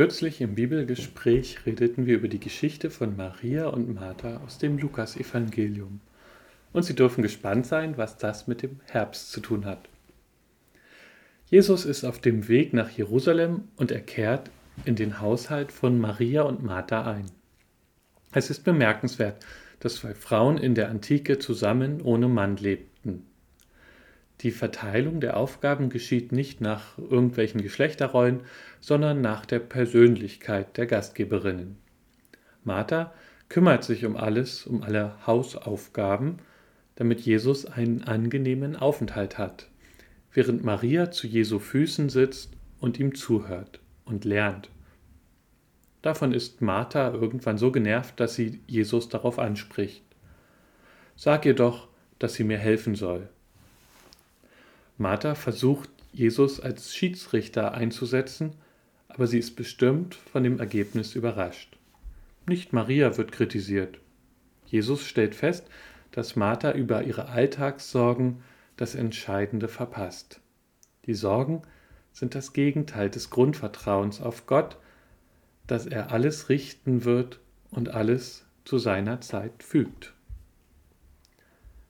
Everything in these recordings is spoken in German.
Kürzlich im Bibelgespräch redeten wir über die Geschichte von Maria und Martha aus dem Lukasevangelium. Und Sie dürfen gespannt sein, was das mit dem Herbst zu tun hat. Jesus ist auf dem Weg nach Jerusalem und er kehrt in den Haushalt von Maria und Martha ein. Es ist bemerkenswert, dass zwei Frauen in der Antike zusammen ohne Mann lebten. Die Verteilung der Aufgaben geschieht nicht nach irgendwelchen Geschlechterrollen, sondern nach der Persönlichkeit der Gastgeberinnen. Martha kümmert sich um alles, um alle Hausaufgaben, damit Jesus einen angenehmen Aufenthalt hat, während Maria zu Jesu Füßen sitzt und ihm zuhört und lernt. Davon ist Martha irgendwann so genervt, dass sie Jesus darauf anspricht. Sag ihr doch, dass sie mir helfen soll. Martha versucht, Jesus als Schiedsrichter einzusetzen, aber sie ist bestimmt von dem Ergebnis überrascht. Nicht Maria wird kritisiert. Jesus stellt fest, dass Martha über ihre Alltagssorgen das Entscheidende verpasst. Die Sorgen sind das Gegenteil des Grundvertrauens auf Gott, dass er alles richten wird und alles zu seiner Zeit fügt.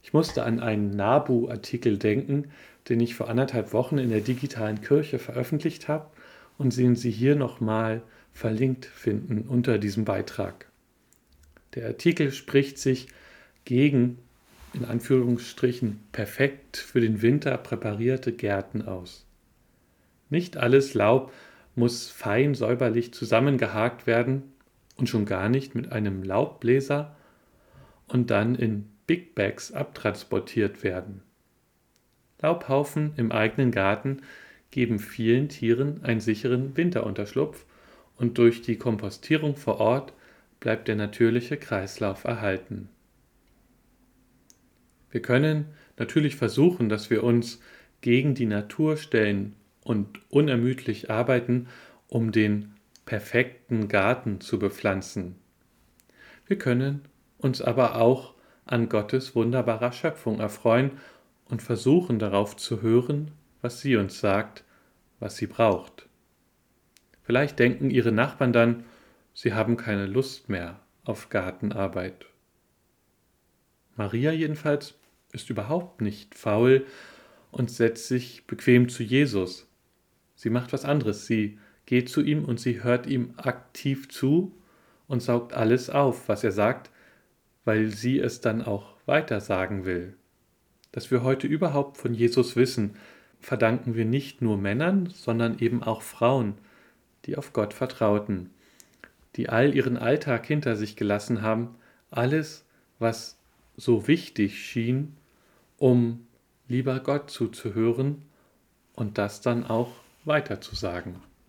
Ich musste an einen Nabu-Artikel denken, den ich vor anderthalb Wochen in der digitalen Kirche veröffentlicht habe und den Sie hier nochmal verlinkt finden unter diesem Beitrag. Der Artikel spricht sich gegen, in Anführungsstrichen, perfekt für den Winter präparierte Gärten aus. Nicht alles Laub muss fein säuberlich zusammengehakt werden und schon gar nicht mit einem Laubbläser und dann in Big Bags abtransportiert werden. Laubhaufen im eigenen Garten geben vielen Tieren einen sicheren Winterunterschlupf und durch die Kompostierung vor Ort bleibt der natürliche Kreislauf erhalten. Wir können natürlich versuchen, dass wir uns gegen die Natur stellen und unermüdlich arbeiten, um den perfekten Garten zu bepflanzen. Wir können uns aber auch an Gottes wunderbarer Schöpfung erfreuen und versuchen darauf zu hören, was sie uns sagt, was sie braucht. Vielleicht denken ihre Nachbarn dann, sie haben keine Lust mehr auf Gartenarbeit. Maria jedenfalls ist überhaupt nicht faul und setzt sich bequem zu Jesus. Sie macht was anderes, sie geht zu ihm und sie hört ihm aktiv zu und saugt alles auf, was er sagt, weil sie es dann auch weiter sagen will. Dass wir heute überhaupt von Jesus wissen, verdanken wir nicht nur Männern, sondern eben auch Frauen, die auf Gott vertrauten, die all ihren Alltag hinter sich gelassen haben, alles, was so wichtig schien, um lieber Gott zuzuhören und das dann auch weiterzusagen.